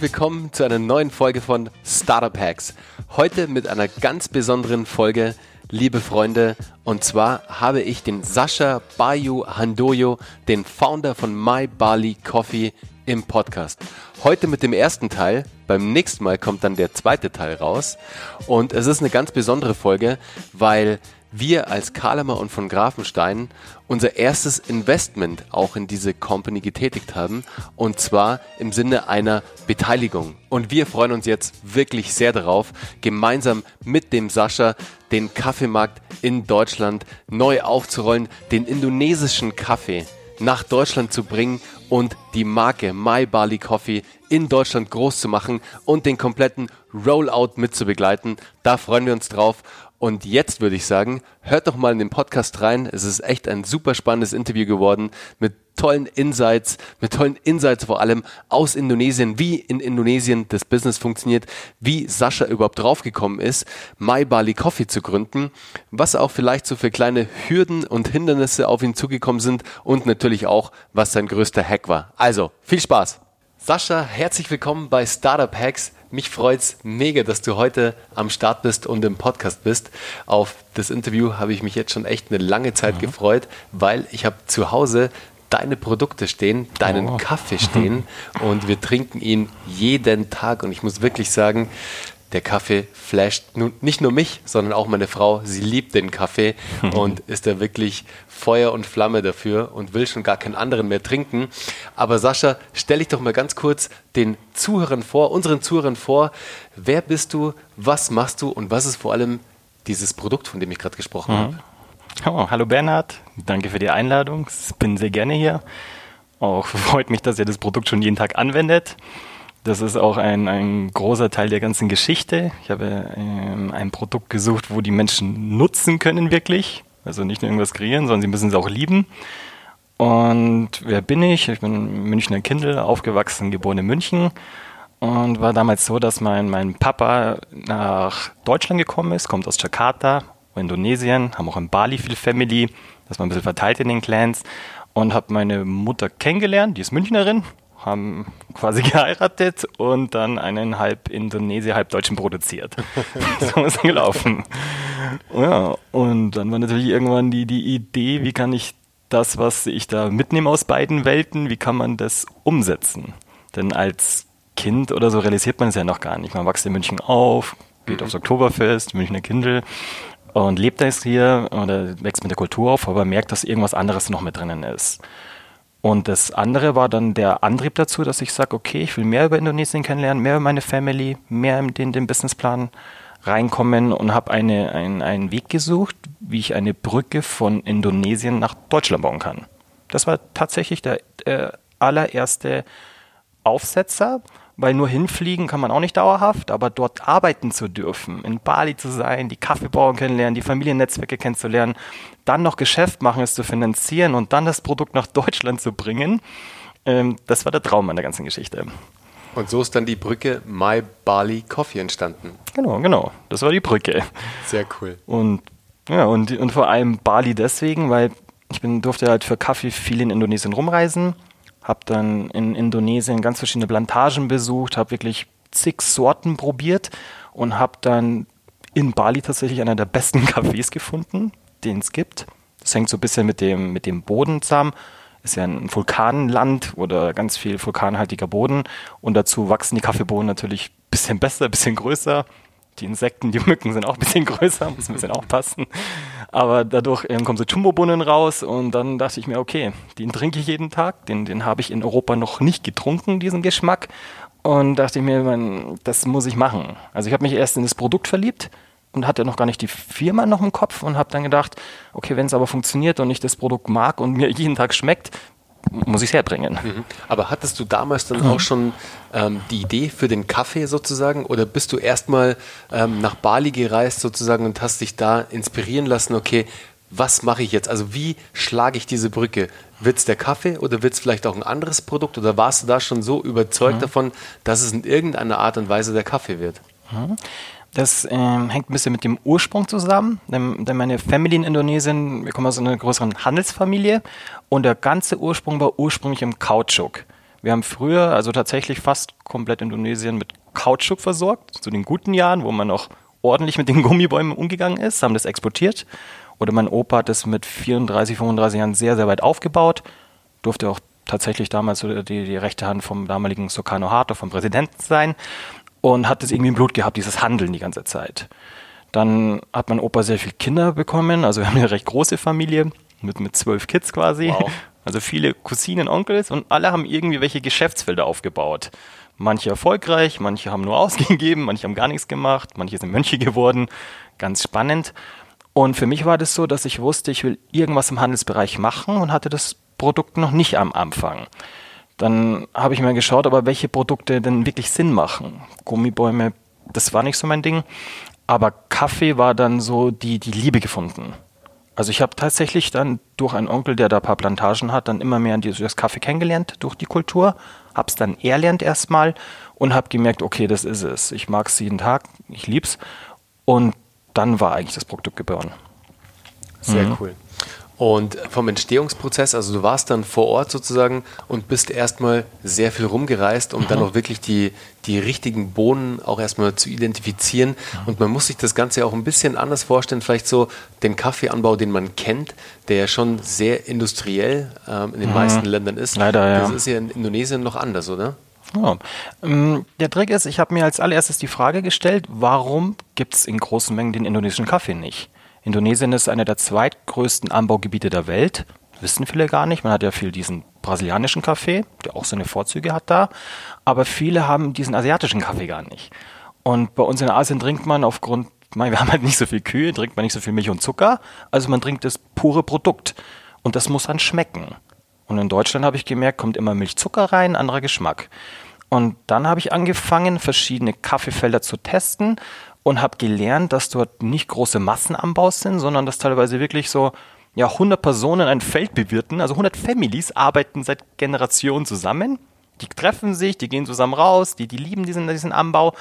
herzlich willkommen zu einer neuen Folge von Startup Hacks. Heute mit einer ganz besonderen Folge, liebe Freunde. Und zwar habe ich den Sascha Bayu Handoyo, den Founder von My Bali Coffee, im Podcast. Heute mit dem ersten Teil. Beim nächsten Mal kommt dann der zweite Teil raus. Und es ist eine ganz besondere Folge, weil wir als Kalemer und von Grafenstein unser erstes Investment auch in diese Company getätigt haben und zwar im Sinne einer Beteiligung. Und wir freuen uns jetzt wirklich sehr darauf, gemeinsam mit dem Sascha den Kaffeemarkt in Deutschland neu aufzurollen, den indonesischen Kaffee nach Deutschland zu bringen und die Marke My Bali Coffee in Deutschland groß zu machen und den kompletten Rollout mit zu begleiten. Da freuen wir uns drauf. Und jetzt würde ich sagen, hört doch mal in den Podcast rein. Es ist echt ein super spannendes Interview geworden mit tollen Insights, mit tollen Insights vor allem aus Indonesien, wie in Indonesien das Business funktioniert, wie Sascha überhaupt draufgekommen ist, My Bali Coffee zu gründen, was auch vielleicht so für kleine Hürden und Hindernisse auf ihn zugekommen sind und natürlich auch, was sein größter Hack war. Also, viel Spaß! Sascha, herzlich willkommen bei Startup Hacks. Mich freut's mega, dass du heute am Start bist und im Podcast bist. Auf das Interview habe ich mich jetzt schon echt eine lange Zeit mhm. gefreut, weil ich habe zu Hause deine Produkte stehen, deinen oh. Kaffee stehen und wir trinken ihn jeden Tag und ich muss wirklich sagen, der Kaffee flasht nun nicht nur mich, sondern auch meine Frau. Sie liebt den Kaffee und ist da wirklich Feuer und Flamme dafür und will schon gar keinen anderen mehr trinken. Aber Sascha, stell dich doch mal ganz kurz den Zuhörern vor, unseren Zuhörern vor. Wer bist du? Was machst du? Und was ist vor allem dieses Produkt, von dem ich gerade gesprochen mhm. habe? Oh, hallo Bernhard, danke für die Einladung. Ich bin sehr gerne hier. Auch freut mich, dass ihr das Produkt schon jeden Tag anwendet. Das ist auch ein, ein großer Teil der ganzen Geschichte. Ich habe ähm, ein Produkt gesucht, wo die Menschen nutzen können wirklich. Also nicht nur irgendwas kreieren, sondern sie müssen es auch lieben. Und wer bin ich? Ich bin Münchner Kindl, aufgewachsen, geboren in München. Und war damals so, dass mein, mein Papa nach Deutschland gekommen ist, kommt aus Jakarta, Indonesien, haben auch in Bali viel Family, das war ein bisschen verteilt in den Clans. Und habe meine Mutter kennengelernt, die ist Münchnerin, haben quasi geheiratet und dann einen halb Indonesier, halb Deutschen produziert. so ist es gelaufen. Ja, und dann war natürlich irgendwann die, die Idee, wie kann ich das, was ich da mitnehme aus beiden Welten, wie kann man das umsetzen? Denn als Kind oder so realisiert man es ja noch gar nicht. Man wächst in München auf, geht mhm. aufs Oktoberfest, Münchner Kindle und lebt jetzt hier oder wächst mit der Kultur auf, aber merkt, dass irgendwas anderes noch mit drinnen ist. Und das andere war dann der Antrieb dazu, dass ich sage, okay, ich will mehr über Indonesien kennenlernen, mehr über meine Family, mehr in den, den Businessplan reinkommen und habe eine, ein, einen Weg gesucht, wie ich eine Brücke von Indonesien nach Deutschland bauen kann. Das war tatsächlich der äh, allererste Aufsetzer weil nur hinfliegen kann man auch nicht dauerhaft, aber dort arbeiten zu dürfen, in Bali zu sein, die Kaffeebauern kennenlernen, die Familiennetzwerke kennenzulernen, dann noch Geschäft machen, es zu finanzieren und dann das Produkt nach Deutschland zu bringen, ähm, das war der Traum an der ganzen Geschichte. Und so ist dann die Brücke My Bali Coffee entstanden. Genau, genau. Das war die Brücke. Sehr cool. Und ja, und, und vor allem Bali deswegen, weil ich bin, durfte halt für Kaffee viel in Indonesien rumreisen habe dann in Indonesien ganz verschiedene Plantagen besucht, habe wirklich zig Sorten probiert und habe dann in Bali tatsächlich einer der besten Cafés gefunden, den es gibt. Das hängt so ein bisschen mit dem, mit dem Boden zusammen. Ist ja ein Vulkanland oder ganz viel vulkanhaltiger Boden. Und dazu wachsen die Kaffeebohnen natürlich ein bisschen besser, ein bisschen größer. Die Insekten, die Mücken sind auch ein bisschen größer, muss ein bisschen aufpassen. Aber dadurch ähm, kommen so Jumbo-Bohnen raus und dann dachte ich mir, okay, den trinke ich jeden Tag, den, den habe ich in Europa noch nicht getrunken, diesen Geschmack. Und dachte ich mir, man, das muss ich machen. Also ich habe mich erst in das Produkt verliebt und hatte noch gar nicht die Firma noch im Kopf und habe dann gedacht, okay, wenn es aber funktioniert und ich das Produkt mag und mir jeden Tag schmeckt, muss ich es herbringen. Mhm. Aber hattest du damals dann mhm. auch schon ähm, die Idee für den Kaffee sozusagen oder bist du erstmal ähm, nach Bali gereist sozusagen und hast dich da inspirieren lassen, okay, was mache ich jetzt? Also wie schlage ich diese Brücke? Wird es der Kaffee oder wird es vielleicht auch ein anderes Produkt oder warst du da schon so überzeugt mhm. davon, dass es in irgendeiner Art und Weise der Kaffee wird? Mhm. Das ähm, hängt ein bisschen mit dem Ursprung zusammen, denn, denn, meine Family in Indonesien, wir kommen aus einer größeren Handelsfamilie und der ganze Ursprung war ursprünglich im Kautschuk. Wir haben früher, also tatsächlich fast komplett Indonesien mit Kautschuk versorgt, zu den guten Jahren, wo man noch ordentlich mit den Gummibäumen umgegangen ist, haben das exportiert. Oder mein Opa hat das mit 34, 35 Jahren sehr, sehr weit aufgebaut, durfte auch tatsächlich damals die, die rechte Hand vom damaligen Sukarno Hato, vom Präsidenten sein und hat das irgendwie im Blut gehabt, dieses Handeln die ganze Zeit. Dann hat mein Opa sehr viele Kinder bekommen, also wir haben eine recht große Familie mit, mit zwölf Kids quasi. Wow. Also viele Cousinen, Onkels und alle haben irgendwie welche Geschäftsfelder aufgebaut. Manche erfolgreich, manche haben nur ausgegeben, manche haben gar nichts gemacht, manche sind Mönche geworden. Ganz spannend. Und für mich war das so, dass ich wusste, ich will irgendwas im Handelsbereich machen und hatte das Produkt noch nicht am Anfang. Dann habe ich mir geschaut, aber welche Produkte denn wirklich Sinn machen. Gummibäume, das war nicht so mein Ding. Aber Kaffee war dann so die, die Liebe gefunden. Also ich habe tatsächlich dann durch einen Onkel, der da ein paar Plantagen hat, dann immer mehr das Kaffee kennengelernt durch die Kultur, habe es dann erlernt erstmal und habe gemerkt, okay, das ist es. Ich mag es jeden Tag, ich lieb's und dann war eigentlich das Produkt geboren. Sehr mhm. cool. Und vom Entstehungsprozess, also du warst dann vor Ort sozusagen und bist erstmal sehr viel rumgereist, um mhm. dann auch wirklich die, die richtigen Bohnen auch erstmal zu identifizieren. Mhm. Und man muss sich das Ganze auch ein bisschen anders vorstellen, vielleicht so den Kaffeeanbau, den man kennt, der ja schon sehr industriell ähm, in den mhm. meisten Ländern ist. Leider, ja. Das ist ja in Indonesien noch anders, oder? Ähm, der Trick ist, ich habe mir als allererstes die Frage gestellt, warum gibt es in großen Mengen den indonesischen Kaffee nicht? Indonesien ist einer der zweitgrößten Anbaugebiete der Welt. Wissen viele gar nicht. Man hat ja viel diesen brasilianischen Kaffee, der auch seine Vorzüge hat da. Aber viele haben diesen asiatischen Kaffee gar nicht. Und bei uns in Asien trinkt man aufgrund, wir haben halt nicht so viel Kühe, trinkt man nicht so viel Milch und Zucker. Also man trinkt das pure Produkt. Und das muss dann schmecken. Und in Deutschland habe ich gemerkt, kommt immer Milchzucker rein, anderer Geschmack. Und dann habe ich angefangen, verschiedene Kaffeefelder zu testen und habe gelernt, dass dort nicht große Massenanbaus sind, sondern dass teilweise wirklich so ja, 100 Personen ein Feld bewirten, also 100 Families arbeiten seit Generationen zusammen. Die treffen sich, die gehen zusammen raus, die, die lieben diesen, diesen Anbau.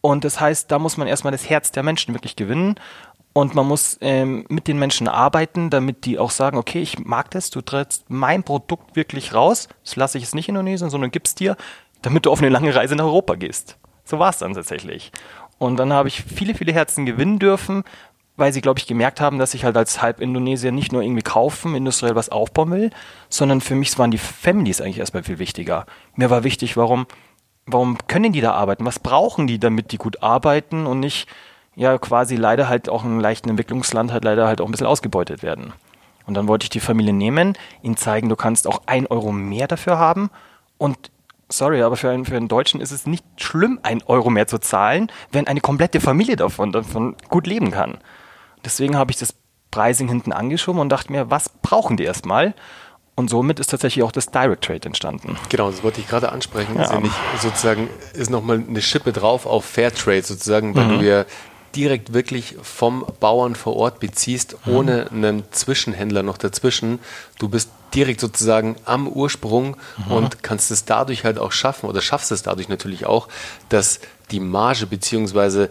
Und das heißt, da muss man erstmal das Herz der Menschen wirklich gewinnen. Und man muss ähm, mit den Menschen arbeiten, damit die auch sagen, okay, ich mag das, du trittst mein Produkt wirklich raus, das lasse ich jetzt nicht in Indonesien, sondern gib's dir, damit du auf eine lange Reise nach Europa gehst. So war es dann tatsächlich. Und dann habe ich viele, viele Herzen gewinnen dürfen, weil sie, glaube ich, gemerkt haben, dass ich halt als Halb-Indonesier nicht nur irgendwie kaufen, industriell was aufbauen will, sondern für mich waren die Families eigentlich erstmal viel wichtiger. Mir war wichtig, warum, warum können die da arbeiten? Was brauchen die, damit die gut arbeiten und nicht, ja, quasi leider halt auch im leichten Entwicklungsland halt leider halt auch ein bisschen ausgebeutet werden. Und dann wollte ich die Familie nehmen, ihnen zeigen, du kannst auch ein Euro mehr dafür haben und sorry, aber für einen, für einen Deutschen ist es nicht schlimm, ein Euro mehr zu zahlen, wenn eine komplette Familie davon, davon gut leben kann. Deswegen habe ich das Pricing hinten angeschoben und dachte mir, was brauchen die erstmal? Und somit ist tatsächlich auch das Direct Trade entstanden. Genau, das wollte ich gerade ansprechen. Ja. Ist ja nicht sozusagen, ist nochmal eine Schippe drauf auf Fair Trade sozusagen, weil mhm. du ja direkt wirklich vom Bauern vor Ort beziehst, ohne mhm. einen Zwischenhändler noch dazwischen. Du bist direkt sozusagen am Ursprung mhm. und kannst es dadurch halt auch schaffen oder schaffst es dadurch natürlich auch, dass die Marge bzw.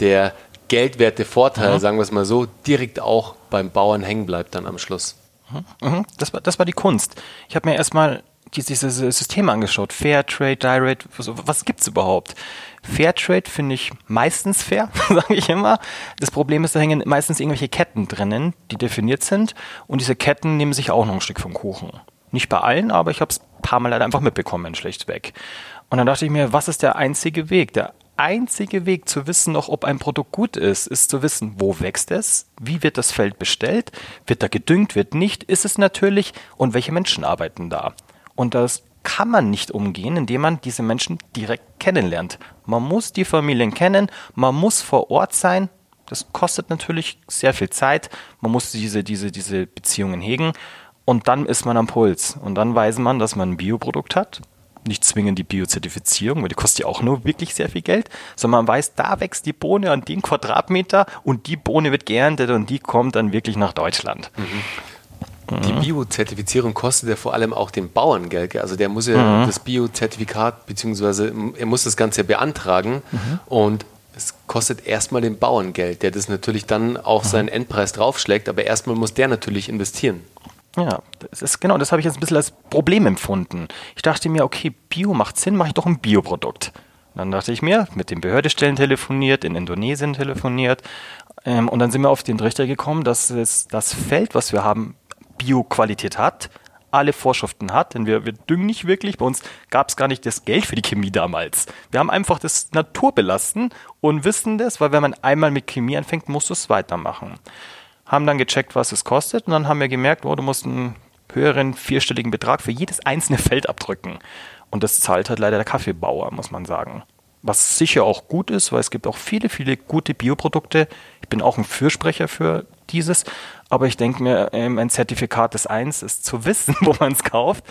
der geldwerte Vorteil, mhm. sagen wir es mal so, direkt auch beim Bauern hängen bleibt dann am Schluss. Mhm. mhm. Das, war, das war die Kunst. Ich habe mir erstmal diese Systeme angeschaut. Fair Trade, Direct, was, gibt's überhaupt? Fairtrade finde ich meistens fair, sage ich immer. Das Problem ist, da hängen meistens irgendwelche Ketten drinnen, die definiert sind. Und diese Ketten nehmen sich auch noch ein Stück vom Kuchen. Nicht bei allen, aber ich habe es ein paar Mal leider einfach mitbekommen, schlechtweg. Und dann dachte ich mir, was ist der einzige Weg? Der einzige Weg zu wissen noch, ob ein Produkt gut ist, ist zu wissen, wo wächst es, wie wird das Feld bestellt, wird da gedüngt, wird nicht, ist es natürlich und welche Menschen arbeiten da. Und das kann man nicht umgehen, indem man diese Menschen direkt kennenlernt. Man muss die Familien kennen, man muss vor Ort sein. Das kostet natürlich sehr viel Zeit. Man muss diese, diese, diese Beziehungen hegen. Und dann ist man am Puls. Und dann weiß man, dass man ein Bioprodukt hat. Nicht zwingend die Biozertifizierung, weil die kostet ja auch nur wirklich sehr viel Geld, sondern man weiß, da wächst die Bohne an den Quadratmeter und die Bohne wird geerntet und die kommt dann wirklich nach Deutschland. Mhm. Die mhm. Bio-Zertifizierung kostet ja vor allem auch den Bauern Geld. Also der muss ja mhm. das Bio-Zertifikat, beziehungsweise er muss das Ganze beantragen mhm. und es kostet erstmal den Bauern Geld, der das natürlich dann auf mhm. seinen Endpreis draufschlägt, aber erstmal muss der natürlich investieren. Ja, das ist genau, das habe ich jetzt ein bisschen als Problem empfunden. Ich dachte mir, okay, Bio macht Sinn, mache ich doch ein Bioprodukt. Dann dachte ich mir, mit den Behördestellen telefoniert, in Indonesien telefoniert. Ähm, und dann sind wir auf den Trichter gekommen, dass es das Feld, was wir haben, Bio-Qualität hat, alle Vorschriften hat, denn wir, wir düngen nicht wirklich. Bei uns gab es gar nicht das Geld für die Chemie damals. Wir haben einfach das Natur belassen und wissen das, weil wenn man einmal mit Chemie anfängt, musst du es weitermachen. Haben dann gecheckt, was es kostet und dann haben wir gemerkt, oh, du musst einen höheren vierstelligen Betrag für jedes einzelne Feld abdrücken. Und das zahlt halt leider der Kaffeebauer, muss man sagen. Was sicher auch gut ist, weil es gibt auch viele, viele gute Bioprodukte. Ich bin auch ein Fürsprecher für dieses. Aber ich denke mir, ähm, ein Zertifikat des Eins ist zu wissen, wo man es kauft,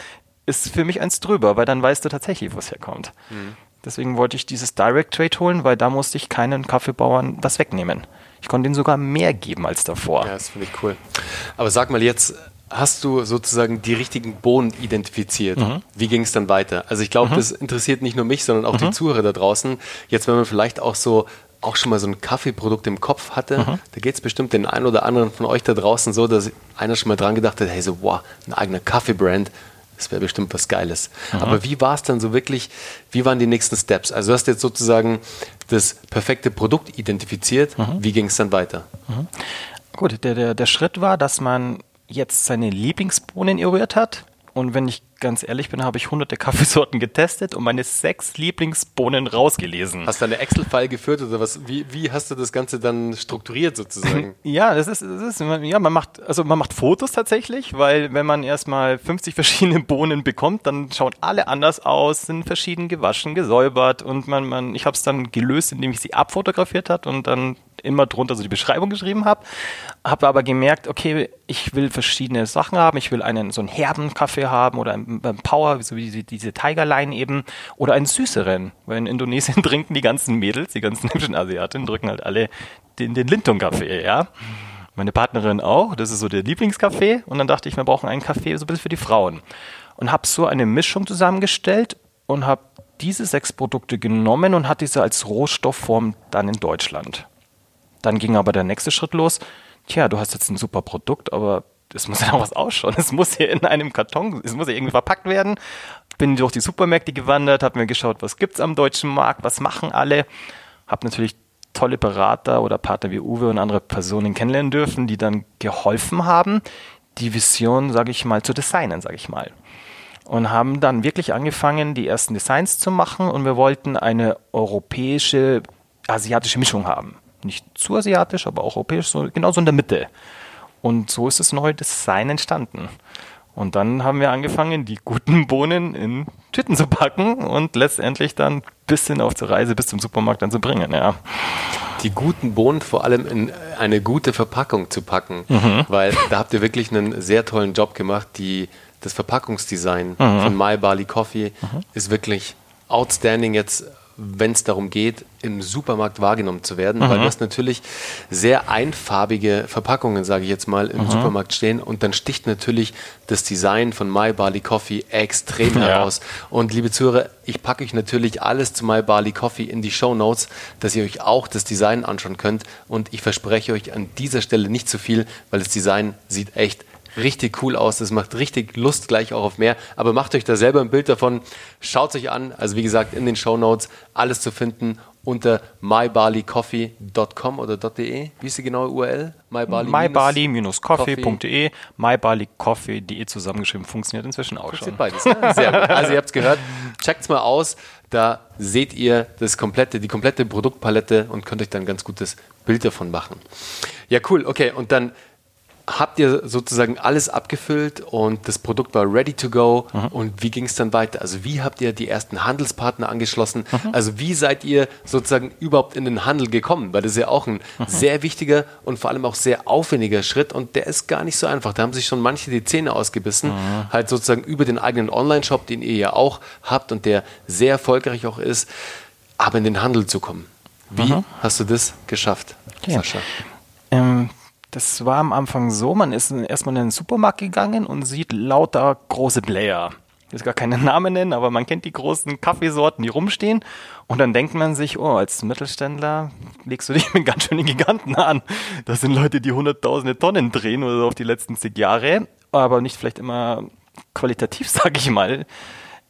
ist für mich eins drüber, weil dann weißt du tatsächlich, wo es herkommt. Mhm. Deswegen wollte ich dieses Direct Trade holen, weil da musste ich keinen Kaffeebauern das wegnehmen. Ich konnte ihnen sogar mehr geben als davor. Ja, das finde ich cool. Aber sag mal jetzt, hast du sozusagen die richtigen Bohnen identifiziert. Mhm. Wie ging es dann weiter? Also ich glaube, mhm. das interessiert nicht nur mich, sondern auch mhm. die Zuhörer da draußen. Jetzt, wenn man vielleicht auch so auch schon mal so ein Kaffeeprodukt im Kopf hatte, mhm. da geht es bestimmt den einen oder anderen von euch da draußen so, dass einer schon mal dran gedacht hat, hey, so, wow, ein eigener Kaffeebrand, das wäre bestimmt was Geiles. Mhm. Aber wie war es dann so wirklich, wie waren die nächsten Steps? Also du hast jetzt sozusagen das perfekte Produkt identifiziert, mhm. wie ging es dann weiter? Mhm. Gut, der, der, der Schritt war, dass man jetzt seine Lieblingsbohnen eruiert hat. Und wenn ich ganz ehrlich bin, habe ich hunderte Kaffeesorten getestet und meine sechs Lieblingsbohnen rausgelesen. Hast du eine Excel-File geführt oder was? Wie, wie hast du das Ganze dann strukturiert sozusagen? ja, das ist, das ist, ja, man macht, also man macht Fotos tatsächlich, weil wenn man erstmal 50 verschiedene Bohnen bekommt, dann schauen alle anders aus, sind verschieden gewaschen, gesäubert und man, man, ich habe es dann gelöst, indem ich sie abfotografiert hat und dann immer drunter so die Beschreibung geschrieben habe. Habe aber gemerkt, okay, ich will verschiedene Sachen haben. Ich will einen so einen herben Kaffee haben oder einen, Power, so wie diese, diese Tigerline eben, oder einen süßeren. Weil in Indonesien trinken die ganzen Mädels, die ganzen hübschen Asiatinnen, drücken halt alle den, den Lintung-Kaffee, ja. Meine Partnerin auch, das ist so der Lieblingskaffee. Und dann dachte ich, wir brauchen einen Kaffee so ein bisschen für die Frauen. Und habe so eine Mischung zusammengestellt und habe diese sechs Produkte genommen und hatte diese als Rohstoffform dann in Deutschland. Dann ging aber der nächste Schritt los. Tja, du hast jetzt ein super Produkt, aber es muss ja noch was ausschauen. Es muss hier in einem Karton, es muss ja irgendwie verpackt werden. Bin durch die Supermärkte gewandert, habe mir geschaut, was gibt's am deutschen Markt, was machen alle. Habe natürlich tolle Berater oder Partner wie Uwe und andere Personen kennenlernen dürfen, die dann geholfen haben, die Vision, sage ich mal, zu designen, sage ich mal. Und haben dann wirklich angefangen, die ersten Designs zu machen und wir wollten eine europäische, asiatische Mischung haben nicht zu asiatisch, aber auch europäisch, so, genau so in der Mitte. Und so ist das neue Design entstanden. Und dann haben wir angefangen, die guten Bohnen in Tüten zu packen und letztendlich dann bis hin auf der Reise bis zum Supermarkt dann zu bringen, ja. Die guten Bohnen vor allem in eine gute Verpackung zu packen, mhm. weil da habt ihr wirklich einen sehr tollen Job gemacht. Die, das Verpackungsdesign mhm. von My Barley Coffee mhm. ist wirklich outstanding jetzt wenn es darum geht, im Supermarkt wahrgenommen zu werden, mhm. weil du hast natürlich sehr einfarbige Verpackungen, sage ich jetzt mal, im mhm. Supermarkt stehen und dann sticht natürlich das Design von My Barley Coffee extrem ja. heraus. Und liebe Zuhörer, ich packe euch natürlich alles zu My Barley Coffee in die Show Notes, dass ihr euch auch das Design anschauen könnt und ich verspreche euch an dieser Stelle nicht zu viel, weil das Design sieht echt richtig cool aus. Das macht richtig Lust gleich auch auf mehr. Aber macht euch da selber ein Bild davon. Schaut euch an. Also wie gesagt, in den Show Notes alles zu finden unter mybarleycoffee.com oder .de. Wie ist die genaue URL? mybarley-coffee.de mybarleycoffee.de zusammengeschrieben. Funktioniert inzwischen auch schon. beides. Ne? Sehr gut. Also ihr habt es gehört. Checkt es mal aus. Da seht ihr das komplette, die komplette Produktpalette und könnt euch dann ein ganz gutes Bild davon machen. Ja, cool. Okay, und dann habt ihr sozusagen alles abgefüllt und das Produkt war ready to go. Mhm. Und wie ging es dann weiter? Also wie habt ihr die ersten Handelspartner angeschlossen? Mhm. Also wie seid ihr sozusagen überhaupt in den Handel gekommen? Weil das ist ja auch ein mhm. sehr wichtiger und vor allem auch sehr aufwendiger Schritt und der ist gar nicht so einfach. Da haben sich schon manche die Zähne ausgebissen, mhm. halt sozusagen über den eigenen Online-Shop, den ihr ja auch habt und der sehr erfolgreich auch ist, aber in den Handel zu kommen. Wie mhm. hast du das geschafft, okay. Sascha? Ähm, das war am Anfang so, man ist erstmal in den Supermarkt gegangen und sieht lauter große Player. Ich will gar keine Namen nennen, aber man kennt die großen Kaffeesorten, die rumstehen. Und dann denkt man sich, oh, als Mittelständler legst du dich mit ganz schönen Giganten an. Das sind Leute, die hunderttausende Tonnen drehen oder so auf die letzten zig Jahre. aber nicht vielleicht immer qualitativ, sage ich mal,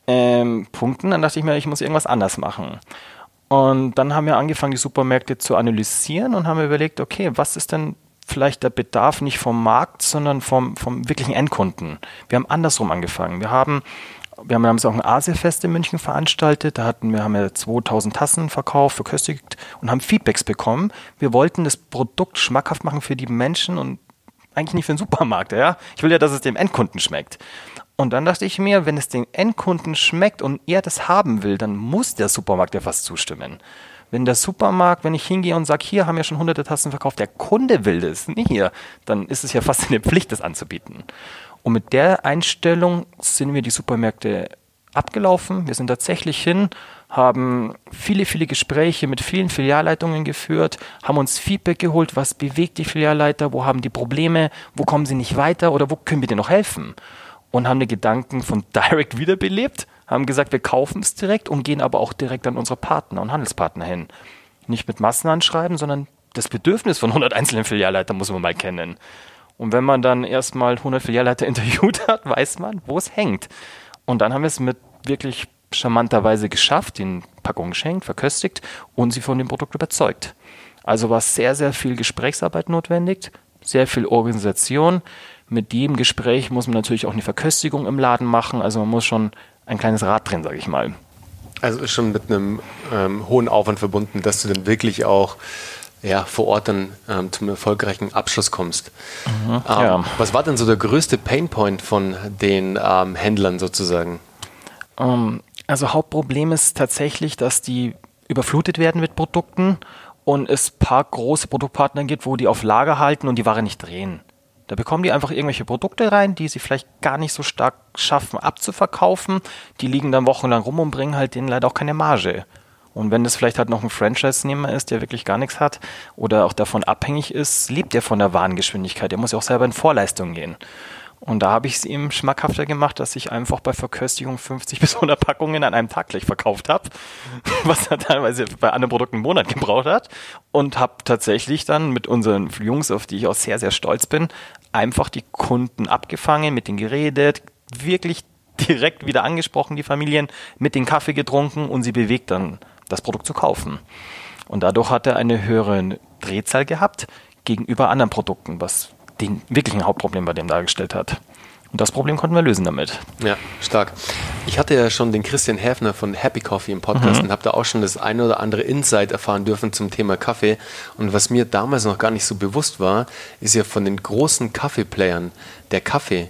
ähm, punkten. Dann dachte ich mir, ich muss irgendwas anders machen. Und dann haben wir angefangen, die Supermärkte zu analysieren und haben überlegt, okay, was ist denn vielleicht der Bedarf nicht vom Markt, sondern vom, vom wirklichen Endkunden. Wir haben andersrum angefangen. Wir haben wir haben damals auch ein Asiafest in München veranstaltet. Da hatten wir haben ja 2000 Tassen verkauft, verköstigt und haben Feedbacks bekommen. Wir wollten das Produkt schmackhaft machen für die Menschen und eigentlich nicht für den Supermarkt. Ja? Ich will ja, dass es dem Endkunden schmeckt. Und dann dachte ich mir, wenn es dem Endkunden schmeckt und er das haben will, dann muss der Supermarkt ja fast zustimmen. Wenn der Supermarkt, wenn ich hingehe und sage, hier haben wir schon hunderte Tassen verkauft, der Kunde will das, nicht hier, dann ist es ja fast eine Pflicht, das anzubieten. Und mit der Einstellung sind wir die Supermärkte abgelaufen. Wir sind tatsächlich hin, haben viele, viele Gespräche mit vielen Filialleitungen geführt, haben uns Feedback geholt, was bewegt die Filialleiter, wo haben die Probleme, wo kommen sie nicht weiter oder wo können wir dir noch helfen? Und haben die Gedanken von Direct wiederbelebt, haben gesagt, wir kaufen es direkt und gehen aber auch direkt an unsere Partner und Handelspartner hin. Nicht mit Massenanschreiben, sondern das Bedürfnis von 100 einzelnen Filialleitern muss man mal kennen. Und wenn man dann erstmal 100 Filialleiter interviewt hat, weiß man, wo es hängt. Und dann haben wir es mit wirklich charmanter Weise geschafft, den Packungen geschenkt, verköstigt und sie von dem Produkt überzeugt. Also war sehr, sehr viel Gesprächsarbeit notwendig, sehr viel Organisation. Mit jedem Gespräch muss man natürlich auch eine Verköstigung im Laden machen. Also man muss schon ein kleines Rad drehen, sage ich mal. Also ist schon mit einem ähm, hohen Aufwand verbunden, dass du dann wirklich auch ja, vor Ort dann ähm, zum erfolgreichen Abschluss kommst. Mhm, ähm, ja. Was war denn so der größte Painpoint von den ähm, Händlern sozusagen? Ähm, also Hauptproblem ist tatsächlich, dass die überflutet werden mit Produkten und es ein paar große Produktpartner gibt, wo die auf Lager halten und die Ware nicht drehen. Da bekommen die einfach irgendwelche Produkte rein, die sie vielleicht gar nicht so stark schaffen abzuverkaufen. Die liegen dann wochenlang rum und bringen halt denen leider auch keine Marge. Und wenn das vielleicht halt noch ein Franchise-Nehmer ist, der wirklich gar nichts hat oder auch davon abhängig ist, lebt er von der Warengeschwindigkeit. Der muss ja auch selber in Vorleistung gehen. Und da habe ich es ihm schmackhafter gemacht, dass ich einfach bei Verköstigung 50 bis 100 Packungen an einem Tag gleich verkauft habe, was er teilweise bei anderen Produkten einen Monat gebraucht hat. Und habe tatsächlich dann mit unseren Jungs, auf die ich auch sehr, sehr stolz bin, einfach die Kunden abgefangen, mit denen geredet, wirklich direkt wieder angesprochen, die Familien, mit den Kaffee getrunken und sie bewegt dann das Produkt zu kaufen. Und dadurch hat er eine höhere Drehzahl gehabt gegenüber anderen Produkten, was den wirklichen Hauptproblem bei dem dargestellt hat. Und das Problem konnten wir lösen damit. Ja, stark. Ich hatte ja schon den Christian Häfner von Happy Coffee im Podcast mhm. und habe da auch schon das eine oder andere Insight erfahren dürfen zum Thema Kaffee. Und was mir damals noch gar nicht so bewusst war, ist ja von den großen Kaffeeplayern der Kaffee,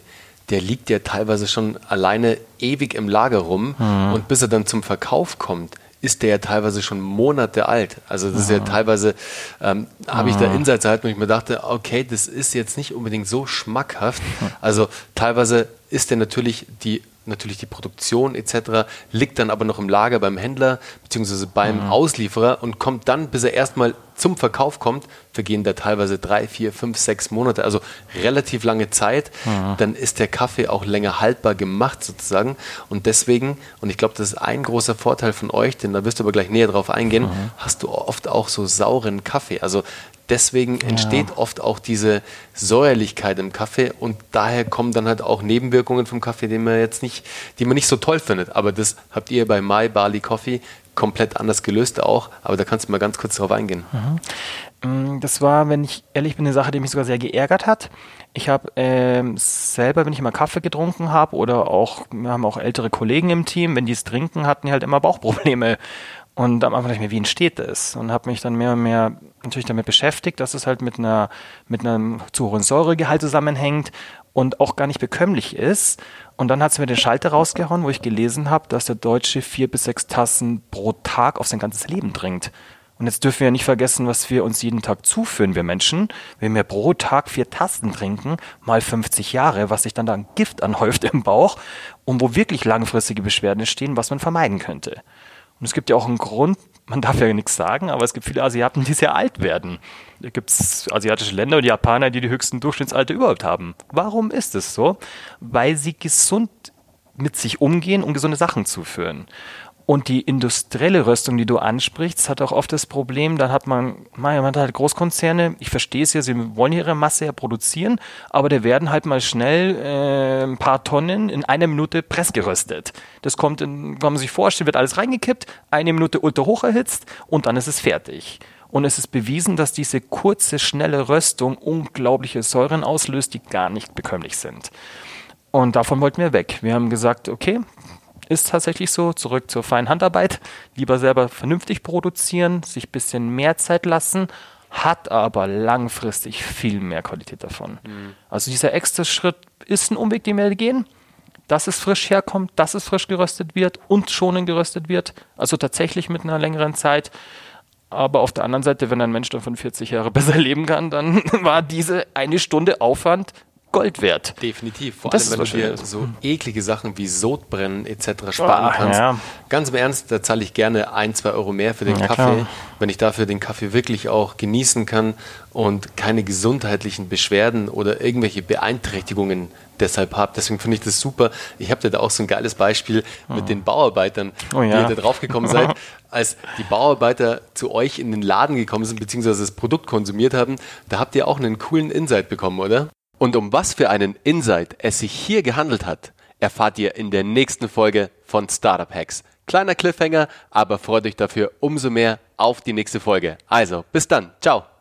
der liegt ja teilweise schon alleine ewig im Lager rum mhm. und bis er dann zum Verkauf kommt, ist der ja teilweise schon Monate alt. Also das ist ja teilweise, ähm, habe ich da Insights erhalten, wo ich mir dachte, okay, das ist jetzt nicht unbedingt so schmackhaft. Also teilweise ist der natürlich die natürlich die Produktion etc. liegt dann aber noch im Lager beim Händler bzw. beim mhm. Auslieferer und kommt dann, bis er erstmal zum Verkauf kommt, vergehen da teilweise drei, vier, fünf, sechs Monate, also relativ lange Zeit. Mhm. Dann ist der Kaffee auch länger haltbar gemacht sozusagen. Und deswegen, und ich glaube, das ist ein großer Vorteil von euch, denn da wirst du aber gleich näher drauf eingehen, mhm. hast du oft auch so sauren Kaffee. Also deswegen entsteht ja. oft auch diese Säuerlichkeit im Kaffee und daher kommen dann halt auch Nebenwirkungen vom Kaffee, die man jetzt nicht, die man nicht so toll findet. Aber das habt ihr bei My Barley Coffee komplett anders gelöst auch. Aber da kannst du mal ganz kurz darauf eingehen. Mhm. Mm, das war, wenn ich ehrlich bin, eine Sache, die mich sogar sehr geärgert hat. Ich habe ähm, selber, wenn ich mal Kaffee getrunken habe oder auch, wir haben auch ältere Kollegen im Team, wenn die es trinken, hatten die halt immer Bauchprobleme. Und am Anfang dachte ich mir, wie entsteht das? Und habe mich dann mehr und mehr natürlich damit beschäftigt, dass es halt mit einer mit einem zu hohen Säuregehalt zusammenhängt und auch gar nicht bekömmlich ist. Und dann hat es mir den Schalter rausgehauen, wo ich gelesen habe, dass der Deutsche vier bis sechs Tassen pro Tag auf sein ganzes Leben trinkt. Und jetzt dürfen wir ja nicht vergessen, was wir uns jeden Tag zuführen, wir Menschen. Wenn wir pro Tag vier Tassen trinken, mal 50 Jahre, was sich dann da an Gift anhäuft im Bauch und wo wirklich langfristige Beschwerden stehen, was man vermeiden könnte. Und es gibt ja auch einen Grund, man darf ja nichts sagen, aber es gibt viele Asiaten, die sehr alt werden. Da gibt es asiatische Länder und Japaner, die die höchsten Durchschnittsalter überhaupt haben. Warum ist es so? Weil sie gesund mit sich umgehen und gesunde Sachen zuführen. Und die industrielle Röstung, die du ansprichst, hat auch oft das Problem, dann hat man, man hat halt Großkonzerne, ich verstehe es ja, sie wollen ihre Masse ja produzieren, aber da werden halt mal schnell äh, ein paar Tonnen in einer Minute pressgeröstet. Das kommt, in, kann man sich vorstellen, wird alles reingekippt, eine Minute ultra hoch erhitzt und dann ist es fertig. Und es ist bewiesen, dass diese kurze, schnelle Röstung unglaubliche Säuren auslöst, die gar nicht bekömmlich sind. Und davon wollten wir weg. Wir haben gesagt, okay, ist tatsächlich so. Zurück zur feinen Handarbeit. Lieber selber vernünftig produzieren, sich ein bisschen mehr Zeit lassen, hat aber langfristig viel mehr Qualität davon. Mhm. Also dieser extra Schritt ist ein Umweg, den wir gehen. Dass es frisch herkommt, dass es frisch geröstet wird und schonend geröstet wird. Also tatsächlich mit einer längeren Zeit. Aber auf der anderen Seite, wenn ein Mensch davon 40 Jahre besser leben kann, dann war diese eine Stunde Aufwand Gold wert. Definitiv. Vor das allem, wenn du dir so eklige Sachen wie Sodbrennen etc. sparen kannst. Ja. Ganz im Ernst, da zahle ich gerne ein, zwei Euro mehr für den ja, Kaffee, klar. wenn ich dafür den Kaffee wirklich auch genießen kann und keine gesundheitlichen Beschwerden oder irgendwelche Beeinträchtigungen deshalb habe. Deswegen finde ich das super. Ich habe da auch so ein geiles Beispiel oh. mit den Bauarbeitern, oh, ja. wie ihr da drauf gekommen seid. Als die Bauarbeiter zu euch in den Laden gekommen sind, beziehungsweise das Produkt konsumiert haben, da habt ihr auch einen coolen Insight bekommen, oder? Und um was für einen Insight es sich hier gehandelt hat, erfahrt ihr in der nächsten Folge von Startup Hacks. Kleiner Cliffhanger, aber freut euch dafür umso mehr auf die nächste Folge. Also, bis dann. Ciao.